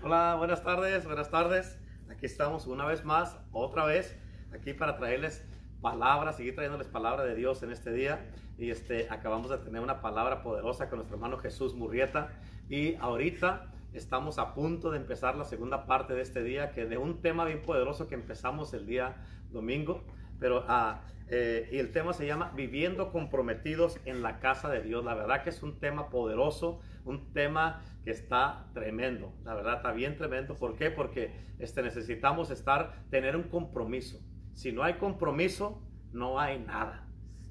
Hola, buenas tardes, buenas tardes. Aquí estamos una vez más, otra vez, aquí para traerles palabras, seguir trayéndoles palabra de Dios en este día. Y este, acabamos de tener una palabra poderosa con nuestro hermano Jesús Murrieta. Y ahorita estamos a punto de empezar la segunda parte de este día, que de un tema bien poderoso que empezamos el día domingo. Pero ah, eh, y el tema se llama Viviendo comprometidos en la casa de Dios. La verdad que es un tema poderoso, un tema que está tremendo. La verdad está bien tremendo. ¿Por qué? Porque este, necesitamos estar, tener un compromiso. Si no hay compromiso, no hay nada.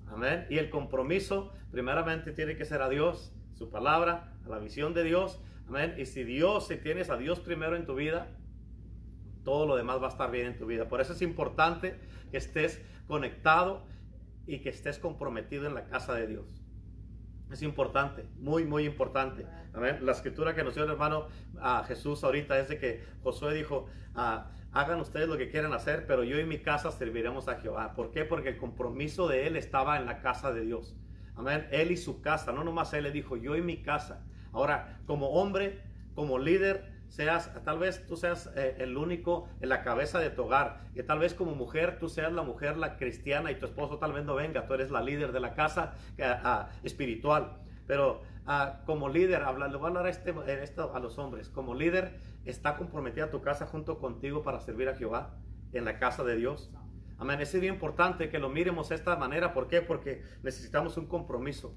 Amén. Y el compromiso primeramente tiene que ser a Dios, su palabra, a la visión de Dios. Amén. Y si Dios, si tienes a Dios primero en tu vida, todo lo demás va a estar bien en tu vida. Por eso es importante que estés conectado y que estés comprometido en la casa de Dios. Es importante, muy, muy importante. La escritura que nos dio el hermano a Jesús ahorita es de que Josué dijo, ah, hagan ustedes lo que quieran hacer, pero yo y mi casa serviremos a Jehová. ¿Por qué? Porque el compromiso de él estaba en la casa de Dios. Amén. Él y su casa, no nomás él le dijo, yo y mi casa. Ahora, como hombre, como líder, seas, tal vez tú seas eh, el único en la cabeza de tu hogar, y tal vez como mujer tú seas la mujer, la cristiana, y tu esposo tal vez no venga, tú eres la líder de la casa uh, espiritual. Pero uh, como líder, habla, le voy a hablar a, este, esto a los hombres, como líder está comprometida tu casa junto contigo para servir a Jehová en la casa de Dios. Amén, es bien importante que lo miremos de esta manera, ¿por qué? Porque necesitamos un compromiso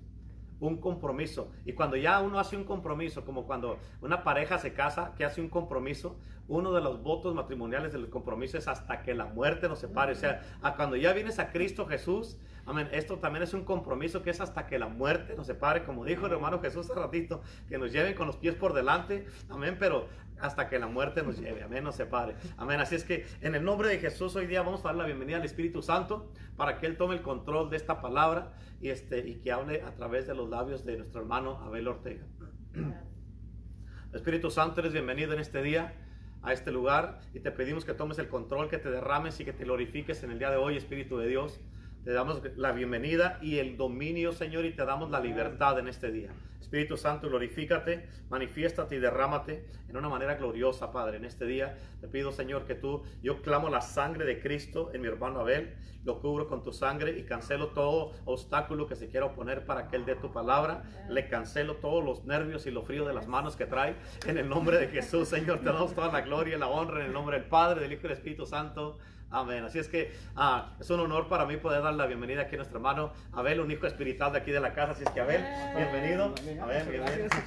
un compromiso. Y cuando ya uno hace un compromiso, como cuando una pareja se casa, que hace un compromiso, uno de los votos matrimoniales del compromiso es hasta que la muerte nos separe. O sea, a cuando ya vienes a Cristo Jesús, amén, esto también es un compromiso que es hasta que la muerte nos separe, como dijo el hermano Jesús hace ratito, que nos lleven con los pies por delante, amén, pero hasta que la muerte nos lleve, amén, nos separe, amén. Así es que en el nombre de Jesús hoy día vamos a dar la bienvenida al Espíritu Santo para que Él tome el control de esta palabra y, este, y que hable a través de los labios de nuestro hermano Abel Ortega. Espíritu Santo, eres bienvenido en este día a este lugar y te pedimos que tomes el control, que te derrames y que te glorifiques en el día de hoy, Espíritu de Dios. Te damos la bienvenida y el dominio, Señor, y te damos la libertad en este día. Espíritu Santo, glorifícate, manifiéstate y derrámate en una manera gloriosa, Padre, en este día. Te pido, Señor, que tú, yo clamo la sangre de Cristo en mi hermano Abel, lo cubro con tu sangre y cancelo todo obstáculo que se quiera oponer para que él dé tu palabra. Le cancelo todos los nervios y lo frío de las manos que trae. En el nombre de Jesús, Señor, te damos toda la gloria y la honra en el nombre del Padre, del Hijo y del Espíritu Santo. Amén. Así es que ah, es un honor para mí poder dar la bienvenida aquí a nuestro hermano Abel, un hijo espiritual de aquí de la casa. Así es que Abel, bienvenido. Amén, bienvenido.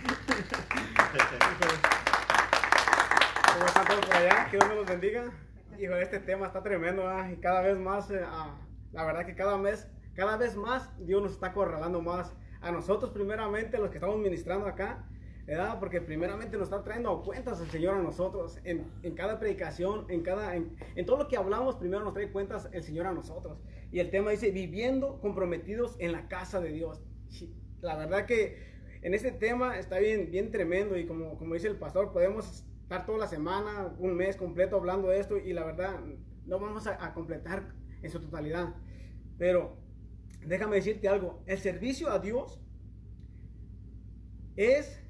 ¿Cómo están todos por allá? Que Dios me los bendiga. Hijo, este tema está tremendo y cada vez más, eh, ah, la verdad que cada mes, cada vez más Dios nos está acorralando más a nosotros primeramente, los que estamos ministrando acá, ¿verdad? Porque primeramente nos está trayendo cuentas el Señor a nosotros. En, en cada predicación, en, cada, en, en, todo lo que hablamos, primero nos trae cuentas el Señor a nosotros. Y el tema dice, viviendo comprometidos en la casa de Dios. La verdad que en este tema está bien, bien tremendo y como, como dice el pastor, podemos estar toda la semana, un mes completo hablando de esto y la verdad no vamos a, a completar en su totalidad. Pero déjame decirte algo, el servicio a Dios es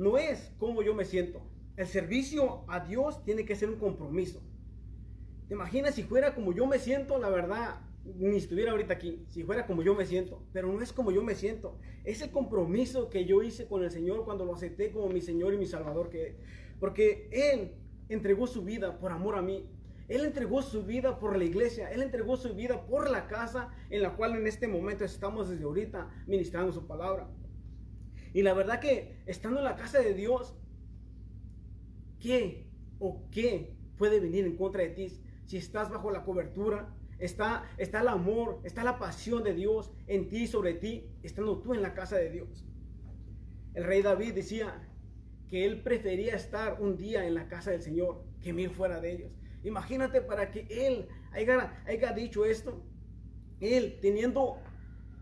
no es como yo me siento. El servicio a Dios tiene que ser un compromiso. ¿Te imaginas si fuera como yo me siento? La verdad, ni estuviera ahorita aquí. Si fuera como yo me siento. Pero no es como yo me siento. Es el compromiso que yo hice con el Señor cuando lo acepté como mi Señor y mi Salvador. Que, porque Él entregó su vida por amor a mí. Él entregó su vida por la iglesia. Él entregó su vida por la casa en la cual en este momento estamos desde ahorita ministrando su palabra. Y la verdad que estando en la casa de Dios, ¿qué o qué puede venir en contra de ti? Si estás bajo la cobertura, está, está el amor, está la pasión de Dios en ti, sobre ti, estando tú en la casa de Dios. El rey David decía que él prefería estar un día en la casa del Señor que ir fuera de ellos. Imagínate para que él haya, haya dicho esto, él teniendo,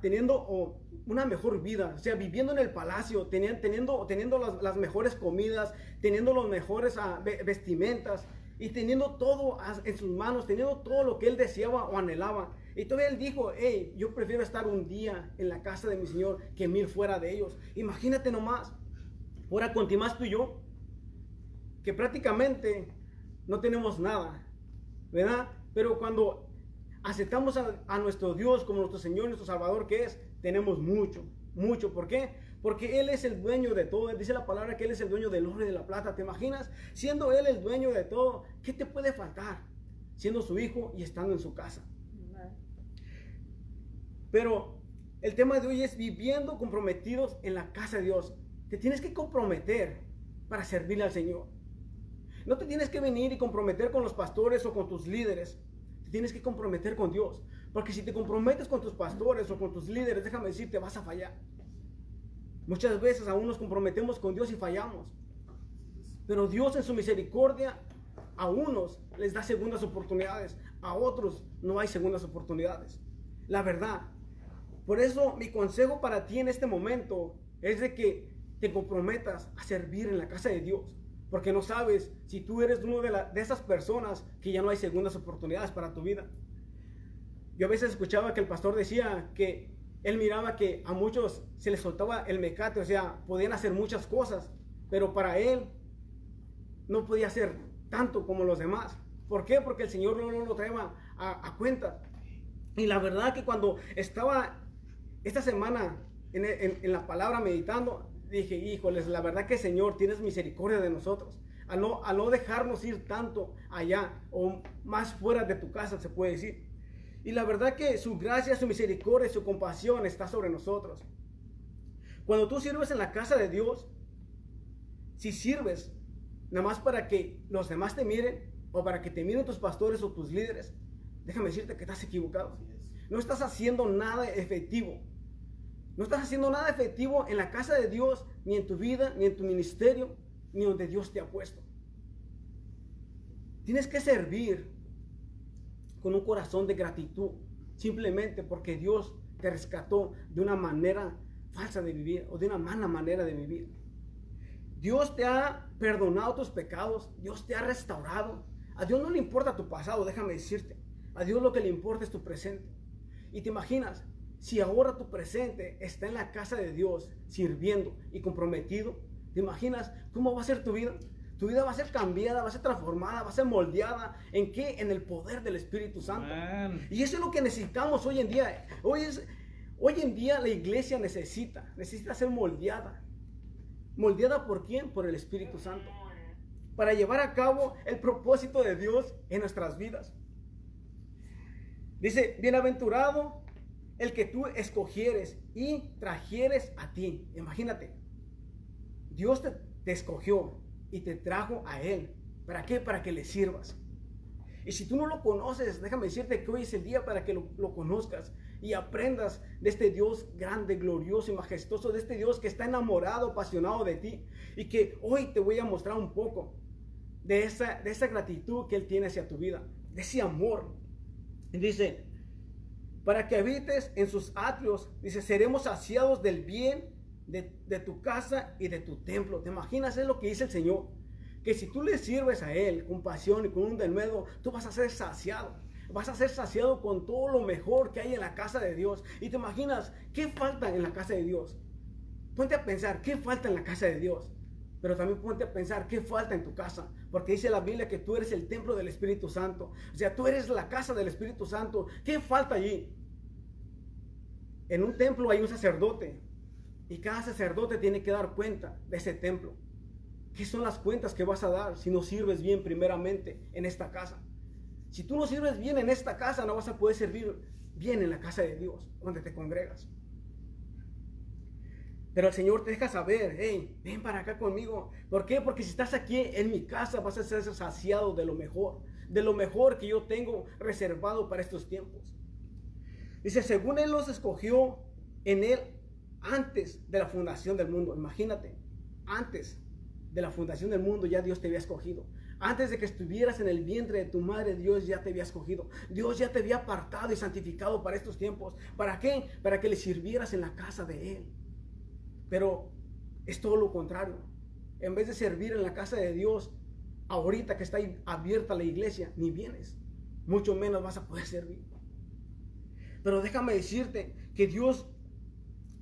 teniendo una mejor vida, o sea, viviendo en el palacio, teniendo, teniendo, teniendo las, mejores comidas, teniendo los mejores uh, vestimentas y teniendo todo en sus manos, teniendo todo lo que él deseaba o anhelaba. Y todavía él dijo, hey, yo prefiero estar un día en la casa de mi Señor que mil fuera de ellos. Imagínate nomás, ahora continuas tú y yo, que prácticamente no tenemos nada, ¿verdad? Pero cuando aceptamos a, nuestro Dios como nuestro Señor, nuestro Salvador que es, tenemos mucho, mucho. ¿Por qué? Porque Él es el dueño de todo. Dice la palabra que Él es el dueño del oro y de la plata. ¿Te imaginas? Siendo Él el dueño de todo, ¿qué te puede faltar? Siendo su hijo y estando en su casa. Pero el tema de hoy es viviendo comprometidos en la casa de Dios. Te tienes que comprometer para servirle al Señor. No te tienes que venir y comprometer con los pastores o con tus líderes. Tienes que comprometer con Dios. Porque si te comprometes con tus pastores o con tus líderes, déjame decirte, vas a fallar. Muchas veces aún nos comprometemos con Dios y fallamos. Pero Dios en su misericordia a unos les da segundas oportunidades, a otros no hay segundas oportunidades. La verdad. Por eso mi consejo para ti en este momento es de que te comprometas a servir en la casa de Dios. Porque no sabes si tú eres uno de, de esas personas que ya no hay segundas oportunidades para tu vida. Yo a veces escuchaba que el pastor decía que él miraba que a muchos se les soltaba el mecate, o sea, podían hacer muchas cosas, pero para él no podía hacer tanto como los demás. ¿Por qué? Porque el Señor no, lo traía a, a, cuenta. Y la verdad que cuando estaba esta semana en, en la palabra meditando, dije, híjoles, la verdad que Señor, tienes misericordia de nosotros. A no, a no dejarnos ir tanto allá o más fuera de tu casa, se puede decir. Y la verdad que su gracia, su misericordia, su compasión está sobre nosotros. Cuando tú sirves en la casa de Dios, si sirves nada más para que los demás te miren o para que te miren tus pastores o tus líderes, déjame decirte que estás equivocado. No estás haciendo nada efectivo. No estás haciendo nada efectivo en la casa de Dios, ni en tu vida, ni en tu ministerio, ni donde Dios te ha puesto. Tienes que servir con un corazón de gratitud, simplemente porque Dios te rescató de una manera falsa de vivir o de una mala manera de vivir. Dios te ha perdonado tus pecados, Dios te ha restaurado. A Dios no le importa tu pasado, déjame decirte. A Dios lo que le importa es tu presente. Y te imaginas, si ahora tu presente está en la casa de Dios, sirviendo y comprometido, ¿te imaginas cómo va a ser tu vida? Tu vida va a ser cambiada, va a ser transformada, va a ser moldeada. ¿En qué? En el poder del Espíritu Santo. Y eso es lo que necesitamos hoy en día. Hoy, es, hoy en día la iglesia necesita, necesita ser moldeada. ¿Moldeada por quién? Por el Espíritu Santo. Para llevar a cabo el propósito de Dios en nuestras vidas. Dice, bienaventurado el que tú escogieres y trajeres a ti. Imagínate, Dios te, escogió y te trajo a Él. ¿Para qué? Para que le sirvas. Y si tú no lo conoces, déjame decirte que hoy es el día para que lo, conozcas y aprendas de este Dios grande, glorioso y majestuoso, de este Dios que está enamorado, apasionado de ti. Y que hoy te voy a mostrar un poco de esa, de esa gratitud que Él tiene hacia tu vida, de ese amor. Dice, para que habites en sus atrios. Dice, seremos saciados del bien de, tu casa y de tu templo. ¿Te imaginas? Es lo que dice el Señor. Que si tú le sirves a Él con pasión y con un denuedo, tú vas a ser saciado. Vas a ser saciado con todo lo mejor que hay en la casa de Dios. Y te imaginas, ¿qué falta en la casa de Dios? Ponte a pensar, ¿qué falta en la casa de Dios? Pero también ponte a pensar qué falta en tu casa. Porque dice la Biblia que tú eres el templo del Espíritu Santo. O sea, tú eres la casa del Espíritu Santo. ¿Qué falta allí? En un templo hay un sacerdote y cada sacerdote tiene que dar cuenta de ese templo. ¿Qué son las cuentas que vas a dar si no sirves bien primeramente en esta casa? Si tú no sirves bien en esta casa, no vas a poder servir bien en la casa de Dios, donde te congregas. Pero el Señor te deja saber, hey, ven para acá conmigo. ¿Por qué? Porque si estás aquí en mi casa vas a ser saciado de lo mejor, de lo mejor que yo tengo reservado para estos tiempos. Dice, según Él los escogió en Él antes de la fundación del mundo. Imagínate, antes de la fundación del mundo ya Dios te había escogido. Antes de que estuvieras en el vientre de tu madre, Dios ya te había escogido. Dios ya te había apartado y santificado para estos tiempos. ¿Para qué? Para que le sirvieras en la casa de Él. Pero es todo lo contrario. En vez de servir en la casa de Dios, ahorita que está abierta la iglesia, ni vienes. Mucho menos vas a poder servir. Pero déjame decirte que Dios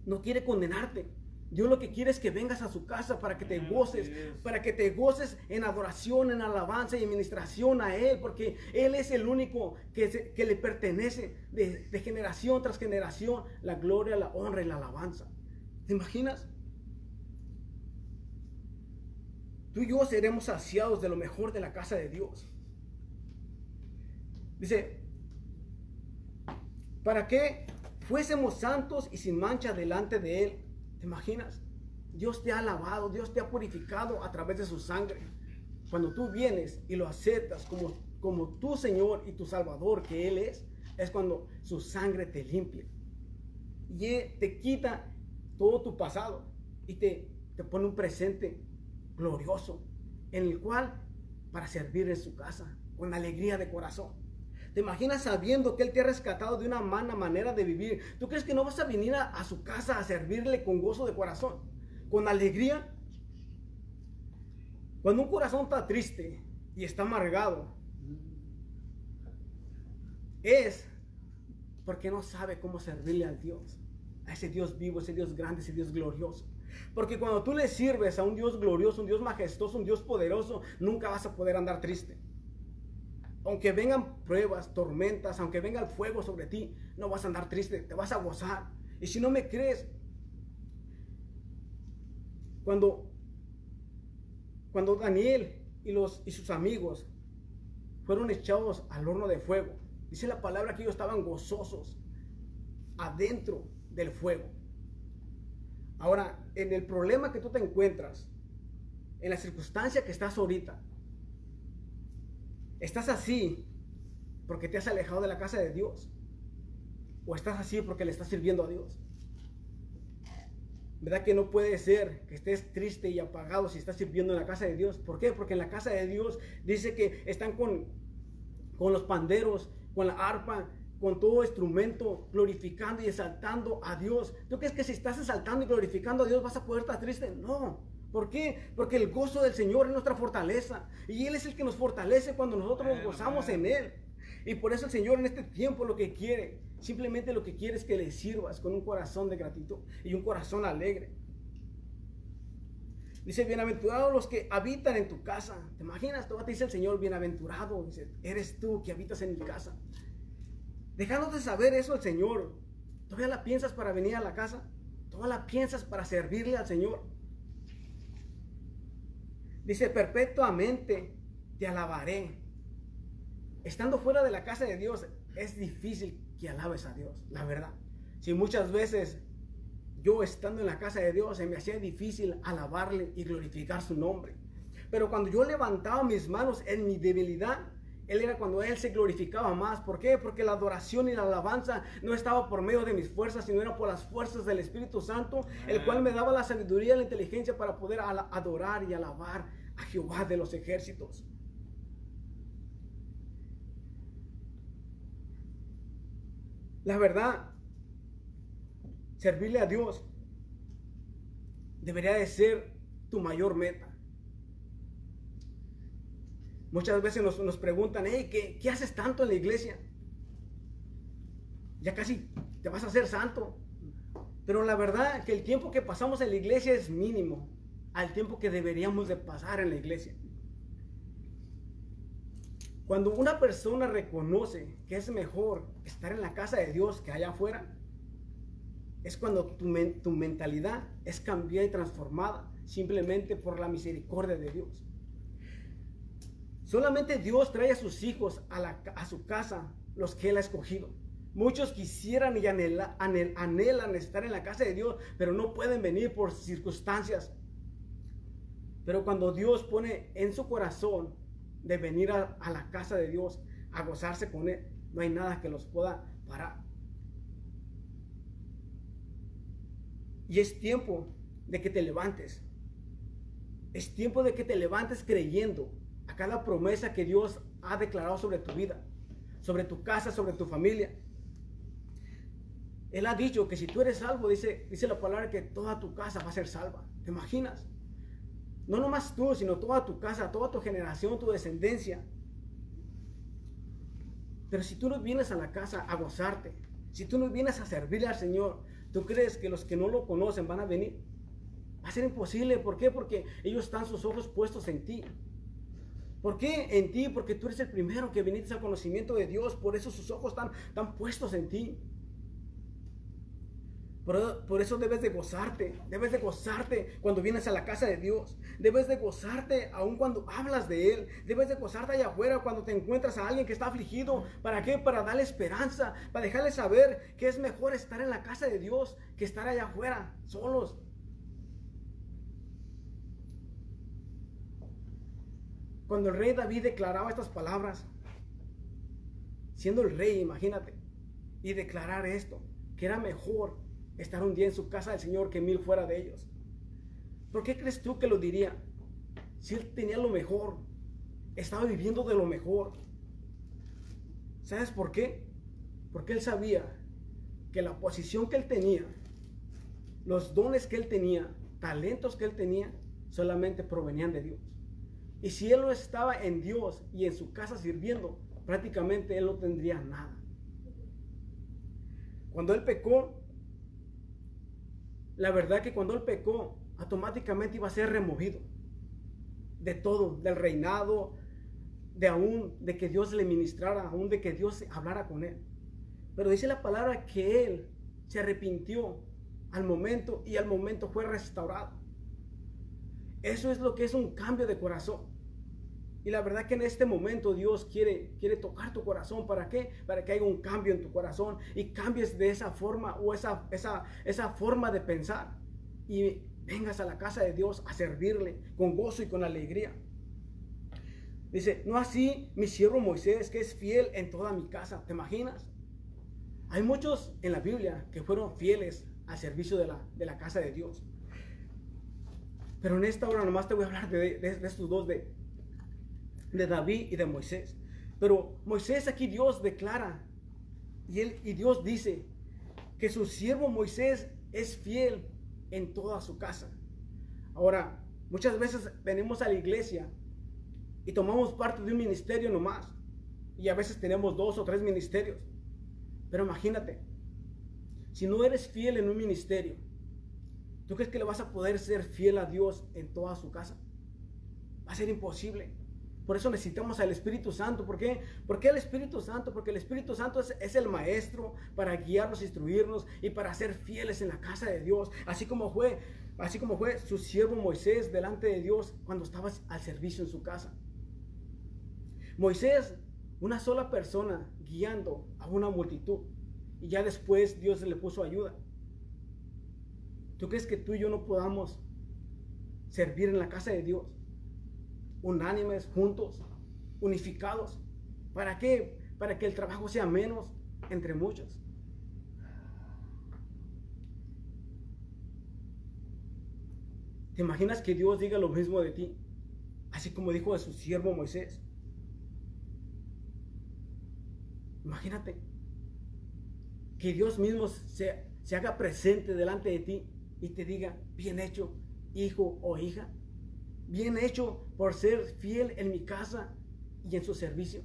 no quiere condenarte. Dios lo que quiere es que vengas a su casa para que te goces, para que te goces en adoración, en alabanza y administración a Él, porque Él es el único que, que le pertenece de, de generación tras generación la gloria, la honra y la alabanza. ¿Te imaginas? Tú y yo seremos saciados de lo mejor de la casa de Dios. Dice, ¿para qué fuésemos santos y sin mancha delante de Él? ¿Te imaginas? Dios te ha lavado, Dios te ha purificado a través de su sangre. Cuando tú vienes y lo aceptas como, como tu Señor y tu Salvador que Él es, es cuando su sangre te limpia. Y te quita todo tu pasado y te, te pone un presente glorioso en el cual para servir en su casa con alegría de corazón. ¿Te imaginas sabiendo que Él te ha rescatado de una mala manera de vivir? ¿Tú crees que no vas a venir a, su casa a servirle con gozo de corazón? ¿Con alegría? Cuando un corazón está triste y está amargado, es porque no sabe cómo servirle al Dios, a ese Dios vivo, ese Dios grande, ese Dios glorioso. Porque cuando tú le sirves a un Dios glorioso, un Dios majestuoso, un Dios poderoso, nunca vas a poder andar triste aunque vengan pruebas, tormentas, aunque venga el fuego sobre ti, no vas a andar triste, te vas a gozar. Y si no me crees, cuando, cuando Daniel y, los, y sus amigos fueron echados al horno de fuego, dice la palabra que ellos estaban gozosos adentro del fuego. Ahora, en el problema que tú te encuentras, en la circunstancia que estás ahorita, ¿Estás así porque te has alejado de la casa de Dios? ¿O estás así porque le estás sirviendo a Dios? ¿Verdad que no puede ser que estés triste y apagado si estás sirviendo en la casa de Dios? ¿Por qué? Porque en la casa de Dios dice que están con, con los panderos, con la arpa, con todo instrumento, glorificando y exaltando a Dios. ¿Tú crees que si estás exaltando y glorificando a Dios vas a poder triste? No. ¿Por qué? Porque el gozo del Señor es nuestra fortaleza. Y Él es el que nos fortalece cuando nosotros nos gozamos en Él. Y por eso el Señor en este tiempo lo que quiere, simplemente lo que quiere es que le sirvas con un corazón de gratitud y un corazón alegre. Dice, bienaventurados los que habitan en tu casa. ¿Te imaginas? Todavía te dice el Señor, bienaventurado. Dice, eres tú que habitas en mi casa. Dejándote saber eso el Señor. ¿Todavía la piensas para venir a la casa? ¿Todavía la piensas para servirle al Señor? Dice, perpetuamente te alabaré. Estando fuera de la casa de Dios, es difícil que alabes a Dios, la verdad. Si muchas veces yo estando en la casa de Dios se me hacía difícil alabarle y glorificar su nombre. Pero cuando yo levantaba mis manos en mi debilidad, él era cuando Él se glorificaba más. ¿Por qué? Porque la adoración y la alabanza no estaba por medio de mis fuerzas, sino era por las fuerzas del Espíritu Santo, el cual me daba la sabiduría y la inteligencia para poder adorar y alabar a Jehová de los ejércitos. La verdad, servirle a Dios debería de ser tu mayor meta. Muchas veces nos, preguntan, hey, ¿qué, ¿qué haces tanto en la iglesia? Ya casi te vas a hacer santo. Pero la verdad que el tiempo que pasamos en la iglesia es mínimo al tiempo que deberíamos de pasar en la iglesia. Cuando una persona reconoce que es mejor estar en la casa de Dios que allá afuera, es cuando tu, mentalidad es cambiada y transformada simplemente por la misericordia de Dios. Solamente Dios trae a sus hijos a, su casa, los que Él ha escogido. Muchos quisieran y anhelan estar en la casa de Dios, pero no pueden venir por circunstancias. Pero cuando Dios pone en su corazón de venir a, la casa de Dios, a gozarse con Él, no hay nada que los pueda parar. Y es tiempo de que te levantes. Es tiempo de que te levantes creyendo a cada promesa que Dios ha declarado sobre tu vida, sobre tu casa, sobre tu familia. Él ha dicho que si tú eres salvo, dice, dice la palabra que toda tu casa va a ser salva. ¿Te imaginas? No nomás tú, sino toda tu casa, toda tu generación, tu descendencia. Pero si tú no vienes a la casa a gozarte, si tú no vienes a servirle al Señor, ¿tú crees que los que no lo conocen van a venir? Va a ser imposible. ¿Por qué? Porque ellos están sus ojos puestos en ti. ¿Por qué en ti? Porque tú eres el primero que viniste al conocimiento de Dios. Por eso sus ojos están, están puestos en ti. Por, eso debes de gozarte, debes de gozarte cuando vienes a la casa de Dios, debes de gozarte aun cuando hablas de Él, debes de gozarte allá afuera cuando te encuentras a alguien que está afligido. ¿Para qué? Para darle esperanza, para dejarle saber que es mejor estar en la casa de Dios que estar allá afuera, solos. Cuando el rey David declaraba estas palabras, siendo el rey, imagínate, y declarar esto, que era mejor estar un día en su casa del Señor que mil fuera de ellos. ¿Por qué crees tú que lo diría? Si él tenía lo mejor, estaba viviendo de lo mejor. ¿Sabes por qué? Porque él sabía que la posición que él tenía, los dones que él tenía, talentos que él tenía, solamente provenían de Dios. Y si él no estaba en Dios y en su casa sirviendo, prácticamente él no tendría nada. Cuando él pecó, la verdad que cuando él pecó, automáticamente iba a ser removido de todo, del reinado, de aún, de que Dios le ministrara, aún de que Dios hablara con él. Pero dice la palabra que él se arrepintió al momento y al momento fue restaurado. Eso es lo que es un cambio de corazón. Y la verdad que en este momento Dios quiere, quiere tocar tu corazón. ¿Para qué? Para que haya un cambio en tu corazón y cambies de esa forma o esa, esa, esa forma de pensar. Y vengas a la casa de Dios a servirle con gozo y con alegría. Dice, no así mi siervo Moisés, que es fiel en toda mi casa. ¿Te imaginas? Hay muchos en la Biblia que fueron fieles al servicio de la, de la casa de Dios. Pero en esta hora nomás te voy a hablar de, de estos dos, de, de David y de Moisés. Pero Moisés aquí Dios declara y, él, y Dios dice que su siervo Moisés es fiel en toda su casa. Ahora, muchas veces venimos a la iglesia y tomamos parte de un ministerio nomás. Y a veces tenemos dos o tres ministerios. Pero imagínate, si no eres fiel en un ministerio, ¿tú crees que le vas a poder ser fiel a Dios en toda su casa? Va a ser imposible. Por eso necesitamos al Espíritu Santo. ¿Por qué? ¿Por qué el Espíritu Santo? Porque el Espíritu Santo es, el maestro para guiarnos, instruirnos y para ser fieles en la casa de Dios. Así como fue, así como fue su siervo Moisés delante de Dios cuando estaba al servicio en su casa. Moisés, una sola persona guiando a una multitud. Y ya después Dios le puso ayuda. ¿Tú crees que tú y yo no podamos servir en la casa de Dios? Unánimes, juntos, unificados. ¿Para qué? Para que el trabajo sea menos entre muchos. ¿Te imaginas que Dios diga lo mismo de ti? Así como dijo de su siervo Moisés. Imagínate que Dios mismo se, se haga presente delante de ti y te diga, bien hecho, hijo o hija bien hecho por ser fiel en mi casa y en su servicio.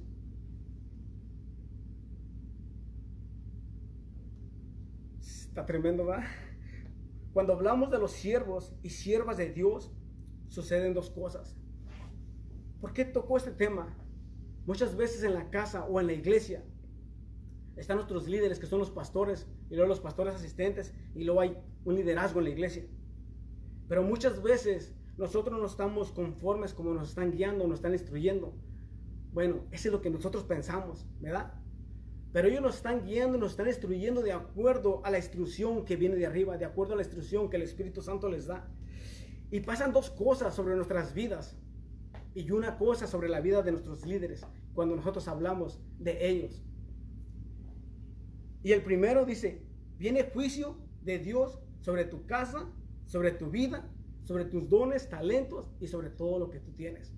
Está tremendo, ¿va? Cuando hablamos de los siervos y siervas de Dios, suceden dos cosas. ¿Por qué tocó este tema? Muchas veces en la casa o en la iglesia están nuestros líderes que son los pastores y luego los pastores asistentes y luego hay un liderazgo en la iglesia. Pero muchas veces nosotros no estamos conformes como nos están guiando, nos están instruyendo. Bueno, eso es lo que nosotros pensamos, ¿verdad? Pero ellos nos están guiando, nos están instruyendo de acuerdo a la instrucción que viene de arriba, de acuerdo a la instrucción que el Espíritu Santo les da. Y pasan dos cosas sobre nuestras vidas y una cosa sobre la vida de nuestros líderes cuando nosotros hablamos de ellos. Y el primero dice, viene juicio de Dios sobre tu casa, sobre tu vida sobre tus dones, talentos y sobre todo lo que tú tienes.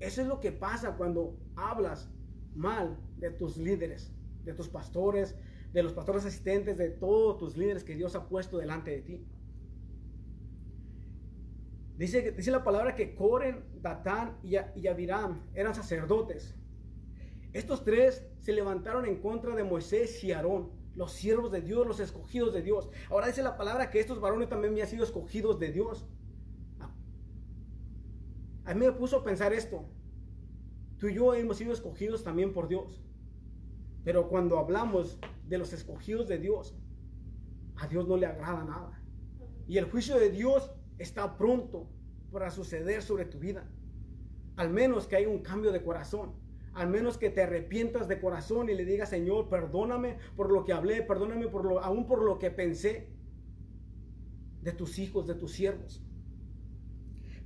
Eso es lo que pasa cuando hablas mal de tus líderes, de tus pastores, de los pastores asistentes, de todos tus líderes que Dios ha puesto delante de ti. Dice, dice la palabra que Coren, Datán y, y Abiram eran sacerdotes. Estos tres se levantaron en contra de Moisés y Aarón, los siervos de Dios, los escogidos de Dios. Ahora dice la palabra que estos varones también habían sido escogidos de Dios. A mí me puso a pensar esto. Tú y yo hemos sido escogidos también por Dios. Pero cuando hablamos de los escogidos de Dios, a Dios no le agrada nada. Y el juicio de Dios está pronto para suceder sobre tu vida. Al menos que haya un cambio de corazón. Al menos que te arrepientas de corazón y le digas, Señor, perdóname por lo que hablé, perdóname por lo, aún por lo que pensé de tus hijos, de tus siervos.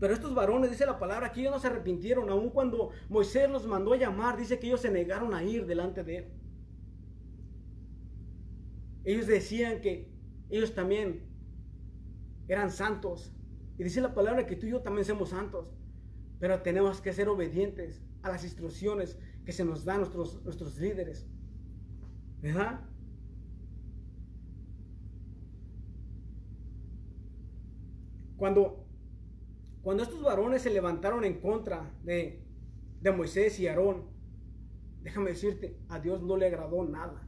Pero estos varones, dice la palabra, que ellos no se arrepintieron, aun cuando Moisés los mandó a llamar, dice que ellos se negaron a ir delante de él. Ellos decían que ellos también eran santos. Y dice la palabra que tú y yo también somos santos. Pero tenemos que ser obedientes a las instrucciones que se nos dan nuestros, nuestros líderes. ¿Verdad? Cuando, cuando estos varones se levantaron en contra de, de Moisés y Aarón, déjame decirte, a Dios no le agradó nada.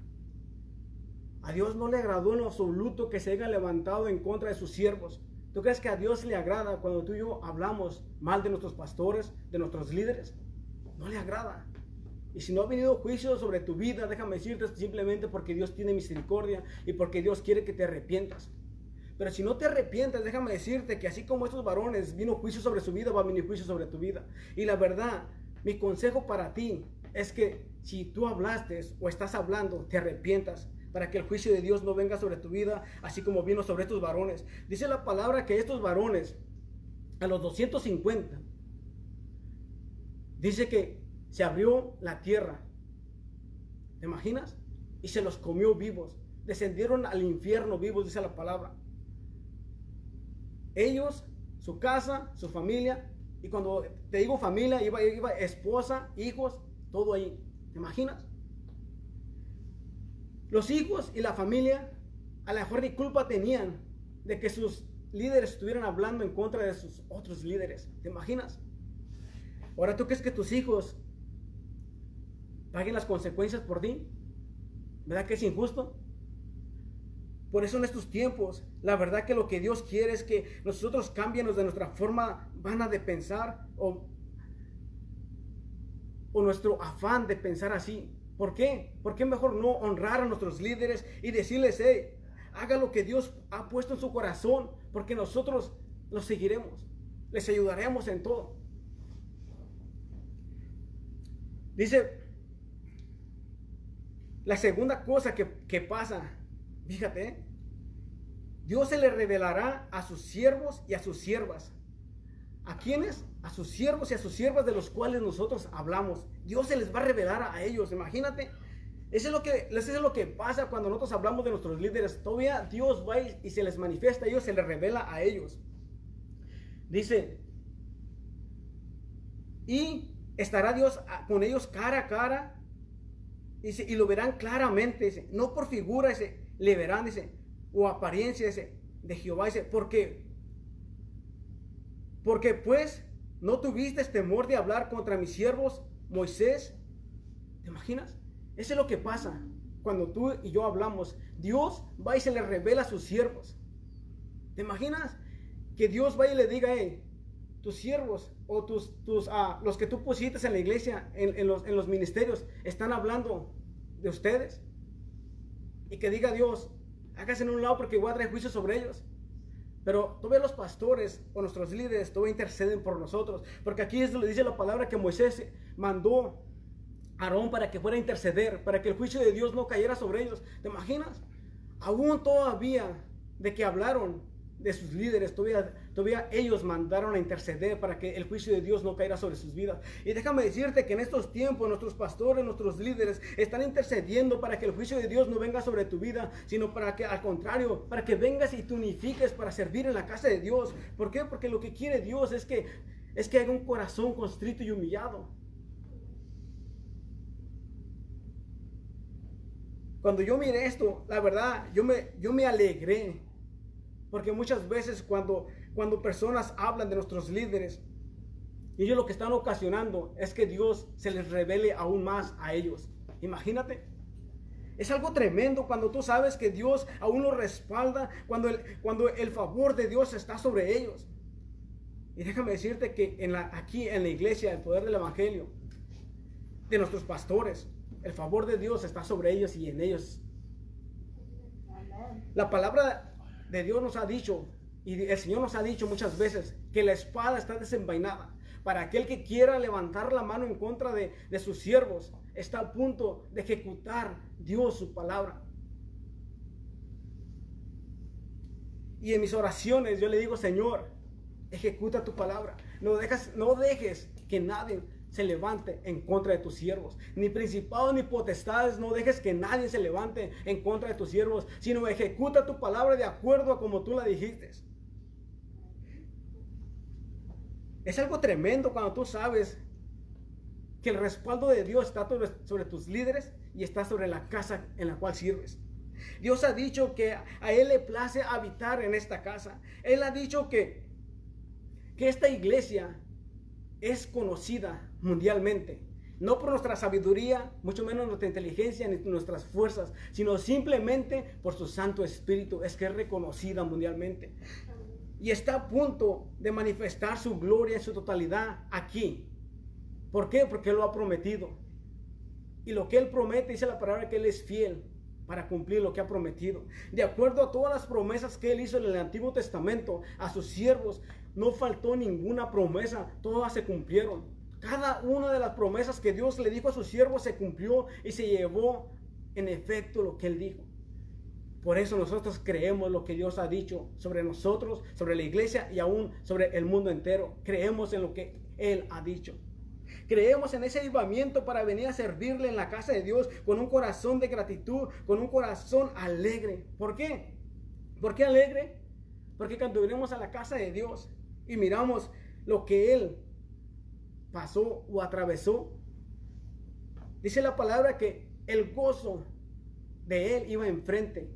A Dios no le agradó en absoluto que se haya levantado en contra de sus siervos. ¿Tú crees que a Dios le agrada cuando tú y yo hablamos mal de nuestros pastores, de nuestros líderes? No le agrada. Y si no ha venido juicio sobre tu vida, déjame decirte simplemente porque Dios tiene misericordia y porque Dios quiere que te arrepientas. Pero si no te arrepientas, déjame decirte que así como estos varones vino juicio sobre su vida, va a venir juicio sobre tu vida. Y la verdad, mi consejo para ti es que si tú hablaste o estás hablando, te arrepientas para que el juicio de Dios no venga sobre tu vida, así como vino sobre estos varones. Dice la palabra que estos varones, a los 250, dice que se abrió la tierra. ¿Te imaginas? Y se los comió vivos. Descendieron al infierno vivos, dice la palabra. Ellos, su casa, su familia, y cuando te digo familia, iba, iba esposa, hijos, todo ahí. ¿Te imaginas? Los hijos y la familia a lo mejor ni culpa tenían de que sus líderes estuvieran hablando en contra de sus otros líderes. ¿Te imaginas? Ahora tú crees que tus hijos paguen las consecuencias por ti. ¿Verdad que es injusto? Por eso en estos tiempos, la verdad que lo que Dios quiere es que nosotros cambiemos de nuestra forma vana de pensar o, o nuestro afán de pensar así. ¿Por qué? ¿Por qué mejor no honrar a nuestros líderes y decirles, hey, haga lo que Dios ha puesto en su corazón, porque nosotros los seguiremos, les ayudaremos en todo. Dice, la segunda cosa que, pasa, fíjate, Dios se le revelará a sus siervos y a sus siervas. ¿A quiénes? a sus siervos y a sus siervas de los cuales nosotros hablamos. Dios se les va a revelar a ellos, imagínate. Eso es lo que, es lo que pasa cuando nosotros hablamos de nuestros líderes. Todavía Dios va y se les manifiesta a ellos, se les revela a ellos. Dice, y estará Dios con ellos cara a cara. Dice, y lo verán claramente, no por figura, dice, dice, o apariencia, dice, de Jehová, dice, porque, porque pues ¿No tuviste temor de hablar contra mis siervos, Moisés? ¿Te imaginas? Eso es lo que pasa cuando tú y yo hablamos. Dios va y se le revela a sus siervos. ¿Te imaginas? Que Dios va y le diga, hey, tus siervos o tus, tus ah, los que tú pusiste en la iglesia, en, los, en los ministerios, están hablando de ustedes. Y que diga Dios, hágase en un lado porque voy a juicio sobre ellos. Pero todos los pastores o nuestros líderes todavía interceden por nosotros. Porque aquí es, le dice la palabra que Moisés mandó a Aarón para que fuera a interceder, para que el juicio de Dios no cayera sobre ellos. ¿Te imaginas? Aún todavía de que hablaron de sus líderes, todavía, todavía ellos mandaron a interceder para que el juicio de Dios no caiga sobre sus vidas. Y déjame decirte que en estos tiempos nuestros pastores, nuestros líderes están intercediendo para que el juicio de Dios no venga sobre tu vida, sino para que al contrario, para que vengas y te unifiques para servir en la casa de Dios. ¿Por qué? Porque lo que quiere Dios es que es que haya un corazón constrito y humillado. Cuando yo miré esto, la verdad, yo me, yo me alegré porque muchas veces cuando, cuando personas hablan de nuestros líderes, ellos lo que están ocasionando es que Dios se les revele aún más a ellos. Imagínate. Es algo tremendo cuando tú sabes que Dios aún los respalda, cuando el, cuando el favor de Dios está sobre ellos. Y déjame decirte que en la, aquí en la iglesia, el poder del Evangelio, de nuestros pastores, el favor de Dios está sobre ellos y en ellos. La palabra de Dios nos ha dicho, y el Señor nos ha dicho muchas veces, que la espada está desenvainada. Para aquel que quiera levantar la mano en contra de, de sus siervos, está a punto de ejecutar Dios su palabra. Y en mis oraciones yo le digo, Señor, ejecuta tu palabra. No, dejas, no dejes que nadie se levante en contra de tus siervos. Ni principados ni potestades, no dejes que nadie se levante en contra de tus siervos, sino ejecuta tu palabra de acuerdo a como tú la dijiste. Es algo tremendo cuando tú sabes que el respaldo de Dios está sobre tus líderes y está sobre la casa en la cual sirves. Dios ha dicho que a Él le place habitar en esta casa. Él ha dicho que, que esta iglesia es conocida mundialmente. No por nuestra sabiduría, mucho menos nuestra inteligencia ni nuestras fuerzas, sino simplemente por su Santo Espíritu. Es que es reconocida mundialmente. Y está a punto de manifestar su gloria en su totalidad aquí. ¿Por qué? Porque lo ha prometido. Y lo que Él promete, dice la palabra que Él es fiel para cumplir lo que ha prometido. De acuerdo a todas las promesas que Él hizo en el Antiguo Testamento a sus siervos, no faltó ninguna promesa, todas se cumplieron. Cada una de las promesas que Dios le dijo a sus siervos se cumplió y se llevó en efecto lo que Él dijo. Por eso nosotros creemos lo que Dios ha dicho sobre nosotros, sobre la iglesia y aún sobre el mundo entero. Creemos en lo que Él ha dicho. Creemos en ese avivamiento para venir a servirle en la casa de Dios con un corazón de gratitud, con un corazón alegre. ¿Por qué? ¿Por qué alegre? Porque cuando venimos a la casa de Dios y miramos lo que Él pasó o atravesó, dice la palabra que el gozo de Él iba enfrente,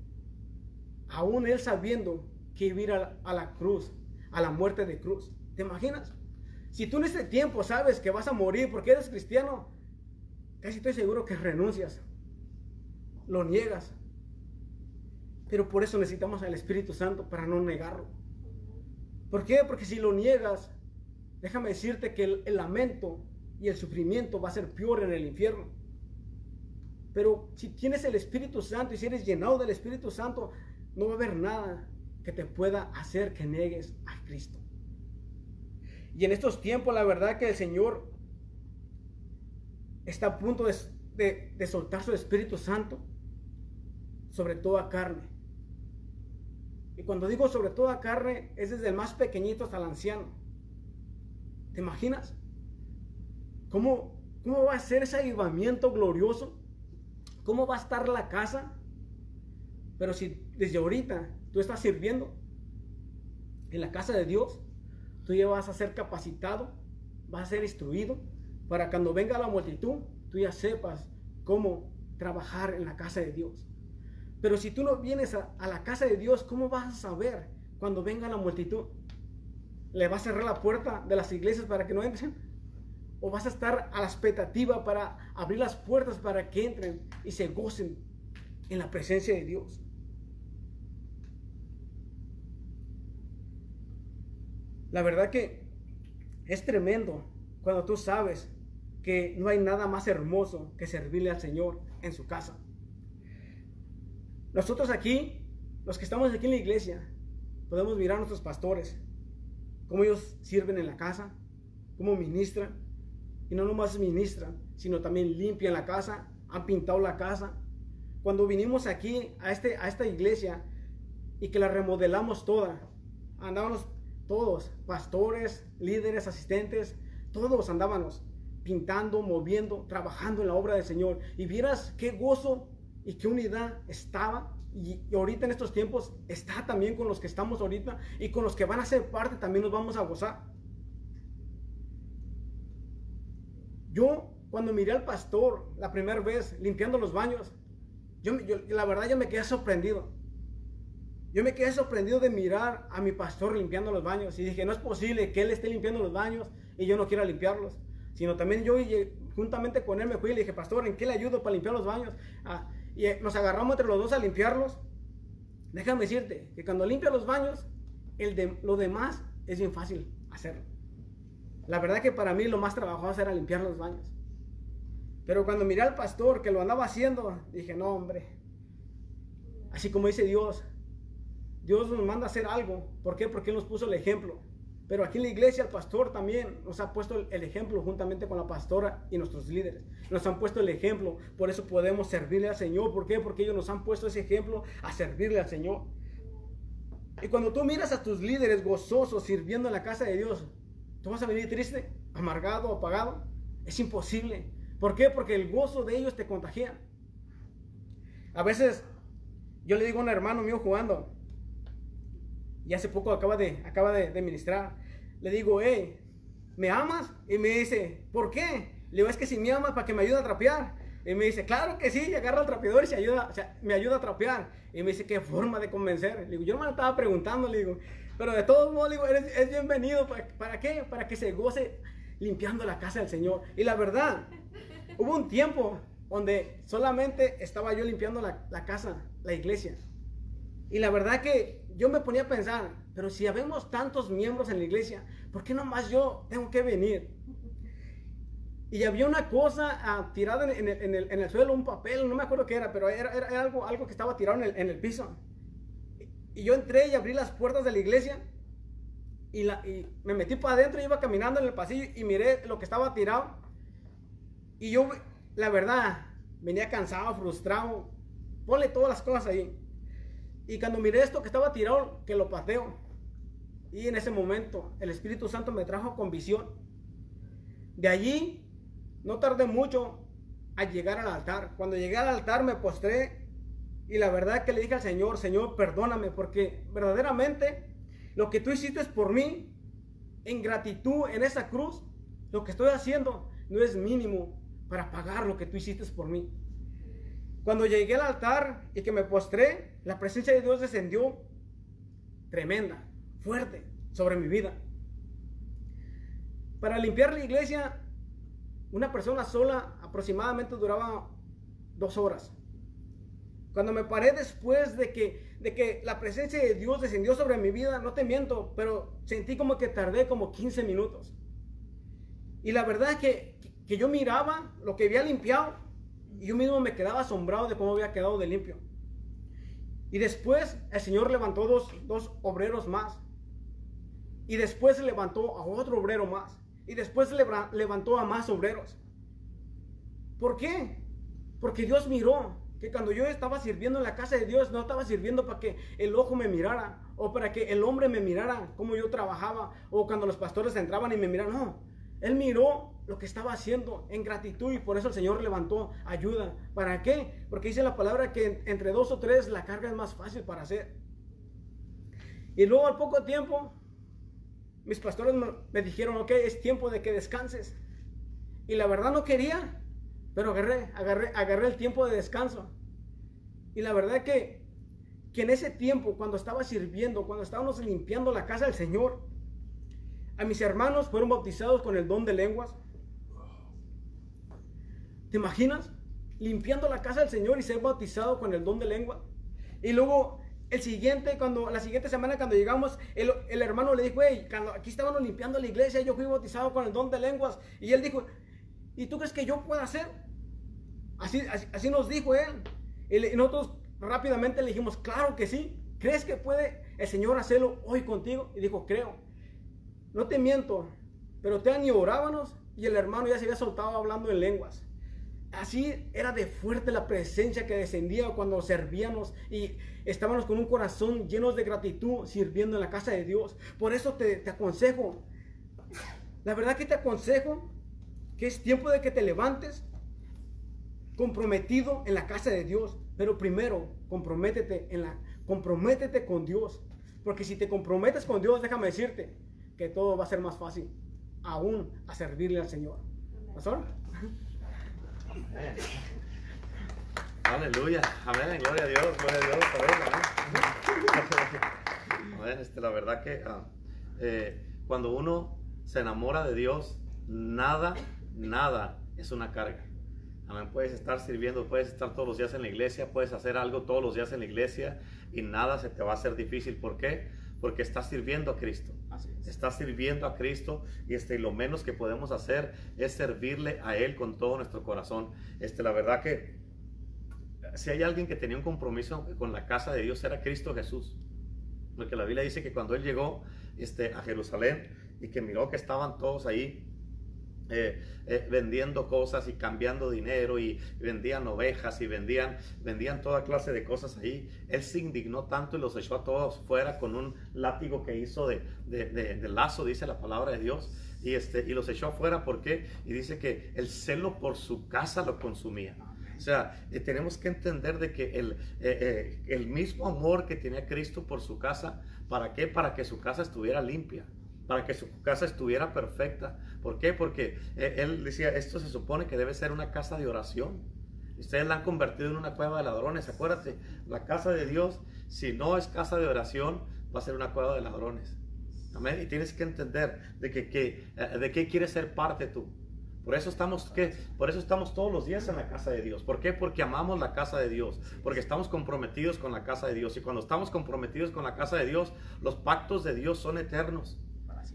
aún Él sabiendo que iba a la cruz, a la muerte de cruz. ¿Te imaginas? Si tú en este tiempo sabes que vas a morir porque eres cristiano, casi estoy seguro que renuncias, lo niegas. Pero por eso necesitamos al Espíritu Santo para no negarlo. ¿Por qué? Porque si lo niegas, déjame decirte que el, el lamento y el sufrimiento va a ser peor en el infierno. Pero si tienes el Espíritu Santo y si eres llenado del Espíritu Santo, no va a haber nada que te pueda hacer que niegues a Cristo. Y en estos tiempos, la verdad que el Señor está a punto de, soltar su Espíritu Santo sobre toda carne. Y cuando digo sobre toda carne, es desde el más pequeñito hasta el anciano. ¿Te imaginas? ¿Cómo, cómo va a ser ese avivamiento glorioso? ¿Cómo va a estar la casa? Pero si desde ahorita tú estás sirviendo en la casa de Dios, Tú ya vas a ser capacitado, vas a ser instruido para cuando venga la multitud, tú ya sepas cómo trabajar en la casa de Dios. Pero si tú no vienes a, la casa de Dios, ¿cómo vas a saber cuando venga la multitud? ¿Le vas a cerrar la puerta de las iglesias para que no entren? ¿O vas a estar a la expectativa para abrir las puertas para que entren y se gocen en la presencia de Dios? La verdad que es tremendo cuando tú sabes que no hay nada más hermoso que servirle al Señor en su casa. Nosotros aquí, los que estamos aquí en la iglesia, podemos mirar a nuestros pastores, cómo ellos sirven en la casa, cómo ministran, y no nomás ministran, sino también limpian la casa, han pintado la casa. Cuando vinimos aquí a, este, a esta iglesia y que la remodelamos toda, andábamos todos, pastores, líderes, asistentes, todos andábamos pintando, moviendo, trabajando en la obra del Señor. Y vieras qué gozo y qué unidad estaba. Y, ahorita en estos tiempos está también con los que estamos ahorita y con los que van a ser parte también nos vamos a gozar. Yo cuando miré al pastor la primera vez limpiando los baños, yo, yo, la verdad yo me quedé sorprendido. Yo me quedé sorprendido de mirar a mi pastor limpiando los baños y dije, no es posible que él esté limpiando los baños y yo no quiera limpiarlos. Sino también yo juntamente con él me fui y le dije, pastor, ¿en qué le ayudo para limpiar los baños? Ah, y eh, nos agarramos entre los dos a limpiarlos. Déjame decirte que cuando limpia los baños, el de, lo demás es bien fácil hacerlo. La verdad que para mí lo más trabajoso era limpiar los baños. Pero cuando miré al pastor que lo andaba haciendo, dije, no, hombre. Así como dice Dios, Dios nos manda a hacer algo. ¿Por qué? Porque Él nos puso el ejemplo. Pero aquí en la iglesia el pastor también nos ha puesto el ejemplo juntamente con la pastora y nuestros líderes. Nos han puesto el ejemplo. Por eso podemos servirle al Señor. ¿Por qué? Porque ellos nos han puesto ese ejemplo a servirle al Señor. Y cuando tú miras a tus líderes gozosos sirviendo en la casa de Dios, ¿tú vas a venir triste, amargado, apagado? Es imposible. ¿Por qué? Porque el gozo de ellos te contagia. A veces yo le digo a un hermano mío jugando, y hace poco acaba de, acaba de, ministrar, le digo, hey, ¿me amas? Y me dice, ¿por qué? Le digo, es que si me amas, para que me ayude a trapear. Y me dice, claro que sí, y agarra el trapeador y se ayuda, me ayuda a trapear. Y me dice, ¿qué forma de convencer? Le digo, yo no me lo estaba preguntando, le digo, pero de todos modos, le digo, es bienvenido. ¿Para, ¿Para qué? Para que se goce limpiando la casa del Señor. Y la verdad, hubo un tiempo donde solamente estaba yo limpiando la, la casa, la iglesia. Y la verdad que yo me ponía a pensar, pero si habemos tantos miembros en la iglesia, ¿por qué nomás yo tengo que venir? Y había una cosa ah, tirada en, el, suelo, un papel, no me acuerdo qué era, pero era, algo, algo que estaba tirado en el, piso. Y yo entré y abrí las puertas de la iglesia y, la, y me metí para adentro, iba caminando en el pasillo y miré lo que estaba tirado. Y yo, la verdad, venía cansado, frustrado. Ponle todas las cosas ahí. Y cuando miré esto que estaba tirado, que lo pateo. Y en ese momento el Espíritu Santo me trajo con visión. De allí no tardé mucho a llegar al altar. Cuando llegué al altar me postré y la verdad que le dije al Señor, Señor, perdóname porque verdaderamente lo que tú hiciste por mí, en gratitud en esa cruz, lo que estoy haciendo no es mínimo para pagar lo que tú hiciste por mí. Cuando llegué al altar y que me postré, la presencia de Dios descendió tremenda, fuerte, sobre mi vida. Para limpiar la iglesia, una persona sola aproximadamente duraba dos horas. Cuando me paré después de que, de que la presencia de Dios descendió sobre mi vida, no te miento, pero sentí como que tardé como 15 minutos. Y la verdad es que, que yo miraba lo que había limpiado yo mismo me quedaba asombrado de cómo había quedado de limpio. Y después el Señor levantó dos, dos obreros más. Y después levantó a otro obrero más. Y después levantó a más obreros. ¿Por qué? Porque Dios miró que cuando yo estaba sirviendo en la casa de Dios, no estaba sirviendo para que el ojo me mirara o para que el hombre me mirara cómo yo trabajaba o cuando los pastores entraban y me miraban. No, Él miró lo que estaba haciendo en gratitud y por eso el Señor levantó ayuda. ¿Para qué? Porque dice la palabra que entre dos o tres la carga es más fácil para hacer. Y luego al poco tiempo, mis pastores me dijeron, ok, es tiempo de que descanses. Y la verdad no quería, pero agarré, agarré, agarré el tiempo de descanso. Y la verdad que, que en ese tiempo, cuando estaba sirviendo, cuando estábamos limpiando la casa del Señor, a mis hermanos fueron bautizados con el don de lenguas. ¿Te imaginas? Limpiando la casa del Señor y ser bautizado con el don de lengua. Y luego el siguiente, cuando, la siguiente semana cuando llegamos, el, hermano le dijo, hey, cuando aquí estábamos limpiando la iglesia, yo fui bautizado con el don de lenguas. Y él dijo, ¿y tú crees que yo puedo hacer? Así, así, nos dijo él. Y, nosotros rápidamente le dijimos, claro que sí. ¿Crees que puede el Señor hacerlo hoy contigo? Y dijo, creo. No te miento, pero te y orábamos y el hermano ya se había soltado hablando en lenguas. Así era de fuerte la presencia que descendía cuando servíamos y estábamos con un corazón lleno de gratitud sirviendo en la casa de Dios. Por eso te, te aconsejo, la verdad que te aconsejo que es tiempo de que te levantes comprometido en la casa de Dios. Pero primero, comprométete, en la, comprométete con Dios. Porque si te comprometes con Dios, déjame decirte que todo va a ser más fácil, aún a servirle al Señor. ¿Pastor? Aleluya, amén, gloria a Dios, gloria a Dios. Amén, este, la verdad que ah, eh, cuando uno se enamora de Dios, nada, nada es una carga. Amén, puedes estar sirviendo, puedes estar todos los días en la iglesia, puedes hacer algo todos los días en la iglesia y nada se te va a hacer difícil. ¿Por qué? Porque está sirviendo a Cristo. Así es. Está sirviendo a Cristo y este, lo menos que podemos hacer es servirle a Él con todo nuestro corazón. Este, la verdad que si hay alguien que tenía un compromiso con la casa de Dios era Cristo Jesús. Porque la Biblia dice que cuando Él llegó este, a Jerusalén y que miró que estaban todos ahí eh, eh, vendiendo cosas y cambiando dinero y vendían ovejas y vendían, vendían toda clase de cosas ahí. Él se indignó tanto y los echó a todos fuera con un látigo que hizo de, de, lazo, dice la palabra de Dios. Y, este, y los echó afuera, ¿por qué? Y dice que el celo por su casa lo consumía. O sea, eh, tenemos que entender de que el, el mismo amor que tenía Cristo por su casa, ¿para qué? Para que su casa estuviera limpia, para que su casa estuviera perfecta. ¿Por qué? Porque él decía, esto se supone que debe ser una casa de oración. Ustedes la han convertido en una cueva de ladrones. Acuérdate, la casa de Dios, si no es casa de oración, va a ser una cueva de ladrones. Amén. Y tienes que entender de que, que de qué quieres ser parte tú. Por eso estamos ¿qué? por eso estamos todos los días en la casa de Dios. ¿Por qué? Porque amamos la casa de Dios, porque estamos comprometidos con la casa de Dios y cuando estamos comprometidos con la casa de Dios, los pactos de Dios son eternos.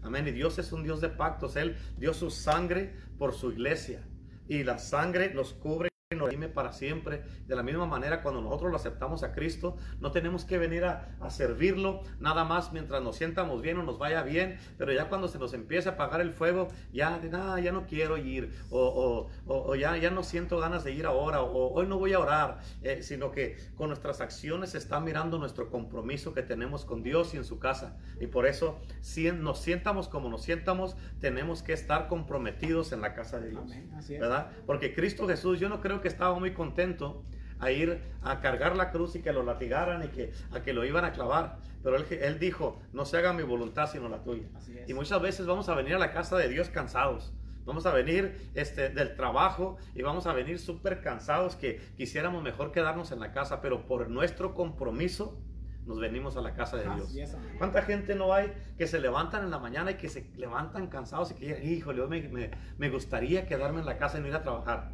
Amén. Y Dios es un Dios de pactos. Él dio su sangre por su iglesia y la sangre los cubre nos redime para siempre. De la misma manera, cuando nosotros lo aceptamos a Cristo, no tenemos que venir a, a, servirlo nada más mientras nos sientamos bien o nos vaya bien, pero ya cuando se nos empieza a apagar el fuego, ya de nada, ya no quiero ir, o, o, o, ya, ya no siento ganas de ir ahora, o hoy no voy a orar, eh, sino que con nuestras acciones se está mirando nuestro compromiso que tenemos con Dios y en su casa. Y por eso, si nos sientamos como nos sientamos, tenemos que estar comprometidos en la casa de Dios. Amén. Así es. ¿Verdad? Porque Cristo Jesús, yo no creo que estaba muy contento a ir a cargar la cruz y que lo latigaran y que a que lo iban a clavar. Pero él, él dijo, no se haga mi voluntad sino la tuya. Y muchas veces vamos a venir a la casa de Dios cansados. Vamos a venir este, del trabajo y vamos a venir súper cansados que quisiéramos mejor quedarnos en la casa, pero por nuestro compromiso nos venimos a la casa de Dios. ¿Cuánta gente no hay que se levantan en la mañana y que se levantan cansados y que híjole, me, me, me gustaría quedarme en la casa y no ir a trabajar?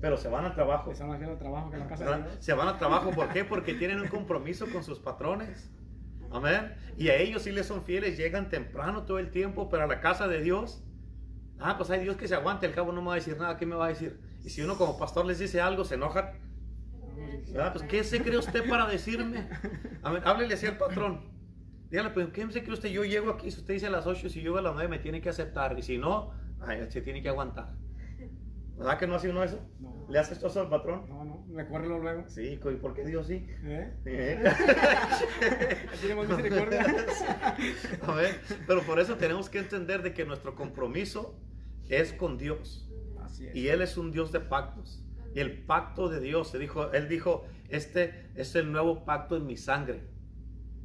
Pero se van al trabajo. Están haciendo el trabajo que la casa. Se van al trabajo, ¿por qué? Porque tienen un compromiso con sus patrones. Amén. Y a ellos sí les son fieles, llegan temprano todo el tiempo, pero a la casa de Dios, ah, pues hay Dios que se aguante, el cabo no me va a decir nada, ¿qué me va a decir? Y si uno como pastor les dice algo, se enojan. ¿verdad? Pues, ¿qué se cree usted para decirme? Amén. Háblele así al patrón. Dígale, pues, ¿qué se cree usted? Yo llego aquí, si usted dice a las 8, si yo llego a las 9, me tiene que aceptar. Y si no, ay, se tiene que aguantar. ¿Verdad que no hace uno eso? No. ¿Le haces eso al patrón? No, no, recuérdelo luego. Sí, ¿y por qué Dios sí? ¿Eh? ¿Eh? Tenemos misericordia. A ver, pero por eso tenemos que entender de que nuestro compromiso es con Dios. Así es. Y Él es un Dios de pactos. Y el pacto de Dios, se dijo, Él dijo, este es el nuevo pacto en mi sangre.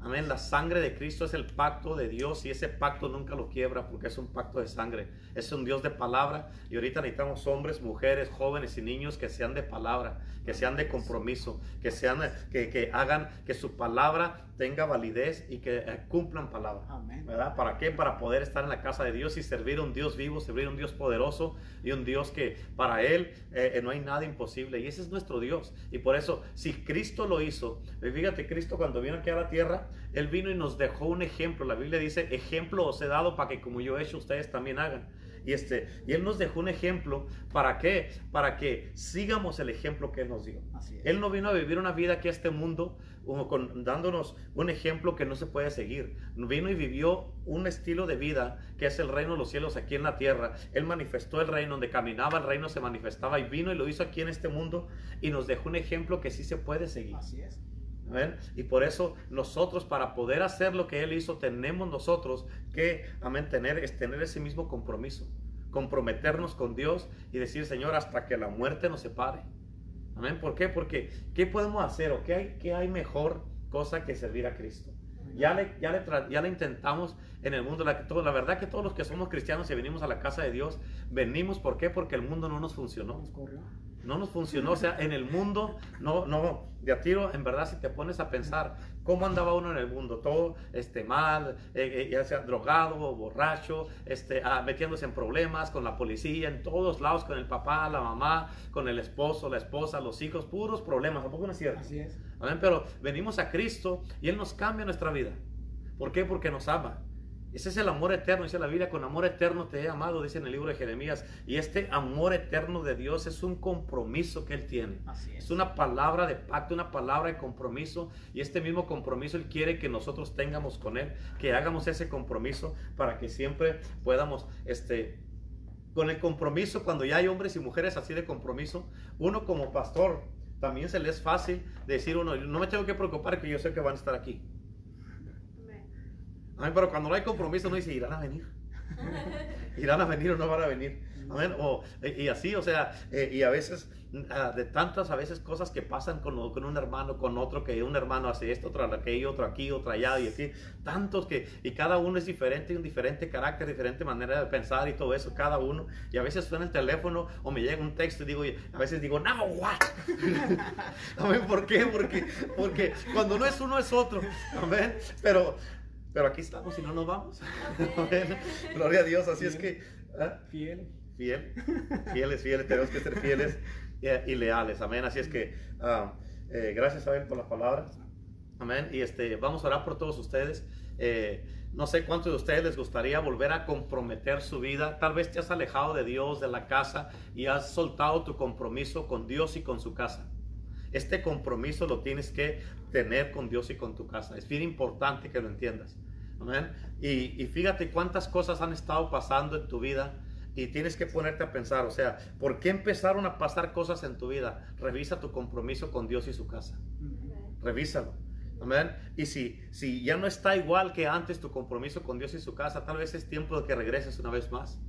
Amén. La sangre de Cristo es el pacto de Dios y ese pacto nunca lo quiebra porque es un pacto de sangre. Es un Dios de palabra y ahorita necesitamos hombres, mujeres, jóvenes y niños que sean de palabra, que sean de compromiso, que sean que, que hagan que su palabra tenga validez y que eh, cumplan palabra. Amén. ¿Verdad? ¿Para qué? Para poder estar en la casa de Dios y servir a un Dios vivo, servir a un Dios poderoso y un Dios que para Él eh, eh, no hay nada imposible. Y ese es nuestro Dios. Y por eso, si Cristo lo hizo, fíjate, Cristo cuando vino aquí a la tierra, Él vino y nos dejó un ejemplo. La Biblia dice, ejemplo os he dado para que como yo he hecho, ustedes también hagan. Y, este, y Él nos dejó un ejemplo. ¿Para qué? Para que sigamos el ejemplo que Él nos dio. Él no vino a vivir una vida aquí a este mundo con- dándonos un ejemplo que no se puede seguir. Vino y vivió un estilo de vida que es el reino de los cielos aquí en la tierra. Él manifestó el reino, donde caminaba el reino se manifestaba y vino y lo hizo aquí en este mundo y nos dejó un ejemplo que sí se puede seguir. Así es. Y por eso nosotros, para poder hacer lo que Él hizo, tenemos nosotros que, tener, es tener ese mismo compromiso. Comprometernos con Dios y decir, Señor, hasta que la muerte nos separe. Amén. ¿Por qué? Porque, ¿qué podemos hacer o qué hay, qué hay mejor cosa que servir a Cristo? Ya le, ya, le ya le intentamos en el mundo. La, todo- la verdad que todos los que somos cristianos y venimos a la casa de Dios, venimos, ¿por qué? Porque el mundo no nos funcionó. No nos funcionó, o sea, en el mundo, no, no, de a tiro, en verdad, si te pones a pensar cómo andaba uno en el mundo, todo este, mal, eh, eh, ya sea drogado borracho, este, ah, metiéndose en problemas con la policía, en todos lados, con el papá, la mamá, con el esposo, la esposa, los hijos, puros problemas, tampoco no es cierto. Así es. Amén, pero venimos a Cristo y Él nos cambia nuestra vida. ¿Por qué? Porque nos ama. Ese es el amor eterno, dice la Biblia, con amor eterno te he amado, dice en el libro de Jeremías. Y este amor eterno de Dios es un compromiso que Él tiene. Así es. Es una palabra de pacto, una palabra de compromiso. Y este mismo compromiso Él quiere que nosotros tengamos con Él, que hagamos ese compromiso para que siempre podamos, este, con el compromiso, cuando ya hay hombres y mujeres así de compromiso, uno como pastor también se le es fácil decir uno, no me tengo que preocupar que yo sé que van a estar aquí. Amén, pero cuando no hay compromiso no dice, irán a venir. Irán a venir o no van a venir. Amén. O, y así, o sea, eh, y a veces, ah, de tantas a veces cosas que pasan con, con, un hermano, con otro, que un hermano hace esto, otro aquello, otro aquí, otro allá, y así, tantos que, y cada uno es diferente, un diferente carácter, diferente manera de pensar y todo eso, cada uno. Y a veces suena el teléfono o me llega un texto y digo, a veces digo, no, what? Amén, ¿por qué? Porque, porque cuando no es uno es otro. Amén. Pero, pero aquí estamos y no nos vamos. Amén. Gloria a Dios. Así es que. ¿eh? Fiel. Fiel. Fieles, fieles. Tenemos que ser fieles y, y leales. Amén. Así es que. Uh, eh, gracias a Él por la palabra. Amén. Y este, vamos a orar por todos ustedes. Eh, no sé cuántos de ustedes les gustaría volver a comprometer su vida. Tal vez te has alejado de Dios, de la casa, y has soltado tu compromiso con Dios y con su casa. Este compromiso lo tienes que tener con Dios y con tu casa. Es bien importante que lo entiendas. Amén. Y, y, fíjate cuántas cosas han estado pasando en tu vida y tienes que ponerte a pensar, o sea, ¿por qué empezaron a pasar cosas en tu vida? Revisa tu compromiso con Dios y su casa. Revísalo. Amén. Y si, si ya no está igual que antes tu compromiso con Dios y su casa, tal vez es tiempo de que regreses una vez más.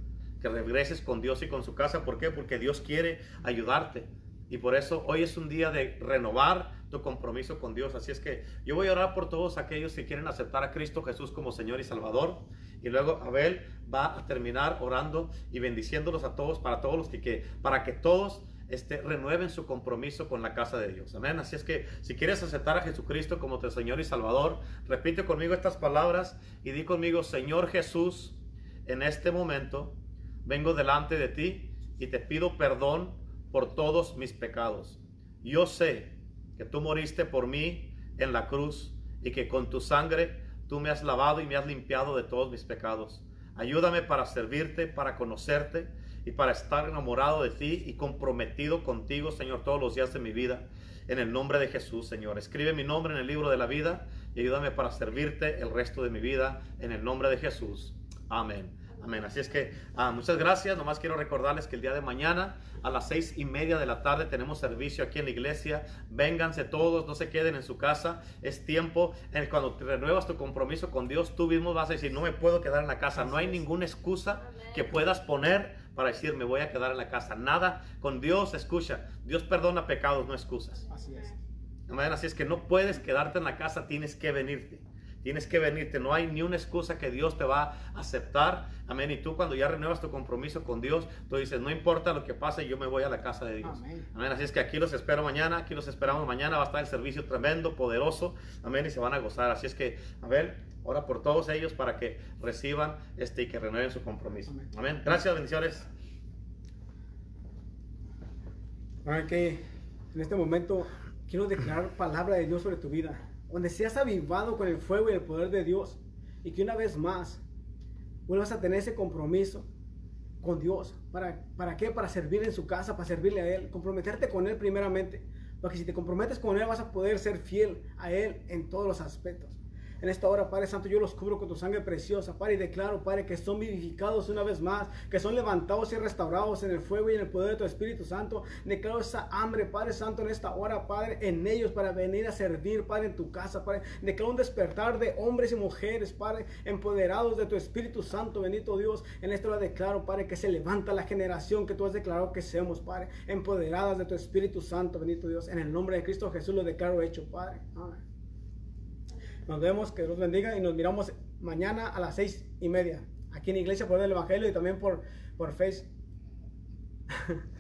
Que regreses con Dios y con su casa. ¿Por qué? Porque Dios quiere ayudarte. Y por eso hoy es un día de renovar compromiso con Dios. Así es que yo voy a orar por todos aquellos que quieren aceptar a Cristo Jesús como Señor y Salvador. Y luego Abel va a terminar orando y bendiciéndolos a todos, para todos los que, que para que todos este, renueven su compromiso con la casa de Dios. Amén. Así es que si quieres aceptar a Jesucristo como tu Señor y Salvador, repite conmigo estas palabras y di conmigo, Señor Jesús, en este momento vengo delante de ti y te pido perdón por todos mis pecados. Yo sé que tú moriste por mí en la cruz y que con tu sangre tú me has lavado y me has limpiado de todos mis pecados. Ayúdame para servirte, para conocerte y para estar enamorado de ti y comprometido contigo, Señor, todos los días de mi vida. En el nombre de Jesús, Señor. Escribe mi nombre en el libro de la vida y ayúdame para servirte el resto de mi vida. En el nombre de Jesús. Amén. Amén. Así es que ah, muchas gracias. Nomás quiero recordarles que el día de mañana a las seis y media de la tarde tenemos servicio aquí en la iglesia. Vénganse todos, no se queden en su casa. Es tiempo en cuando te renuevas tu compromiso con Dios, tú mismo vas a decir, no me puedo quedar en la casa. No hay ninguna excusa que puedas poner para decir, me voy a quedar en la casa. Nada. Con Dios, escucha, Dios perdona pecados, no excusas. Así es. Amén. Así es que no puedes quedarte en la casa, tienes que venirte. Tienes que venirte, no hay ni una excusa que Dios te va a aceptar. Amén. Y tú cuando ya renuevas tu compromiso con Dios, tú dices, no importa lo que pase, yo me voy a la casa de Dios. Amén. Amén. Así es que aquí los espero mañana, aquí los esperamos mañana, va a estar el servicio tremendo, poderoso. Amén. Y se van a gozar. Así es que, a ver, ora por todos ellos para que reciban este y que renueven su compromiso. Amén. Amén. Gracias, bendiciones. Para que en este momento quiero declarar palabra de Dios sobre tu vida, donde seas avivado con el fuego y el poder de Dios, y que una vez más vuelvas a tener ese compromiso con Dios. ¿Para, ¿Para qué? Para servir en su casa, para servirle a Él, comprometerte con Él primeramente, porque si te comprometes con Él vas a poder ser fiel a Él en todos los aspectos. En esta hora, Padre Santo, yo los cubro con tu sangre preciosa, Padre, y declaro, Padre, que son vivificados una vez más, que son levantados y restaurados en el fuego y en el poder de tu Espíritu Santo. Declaro esa hambre, Padre Santo, en esta hora, Padre, en ellos para venir a servir, Padre, en tu casa, Padre. Declaro un despertar de hombres y mujeres, Padre, empoderados de tu Espíritu Santo, bendito Dios. En esta hora declaro, Padre, que se levanta la generación que tú has declarado que seamos, Padre, empoderadas de tu Espíritu Santo, bendito Dios. En el nombre de Cristo Jesús lo declaro hecho, Padre. Amén. Nos vemos, que Dios bendiga y nos miramos mañana a las seis y media aquí en Iglesia por el Evangelio y también por, por Face.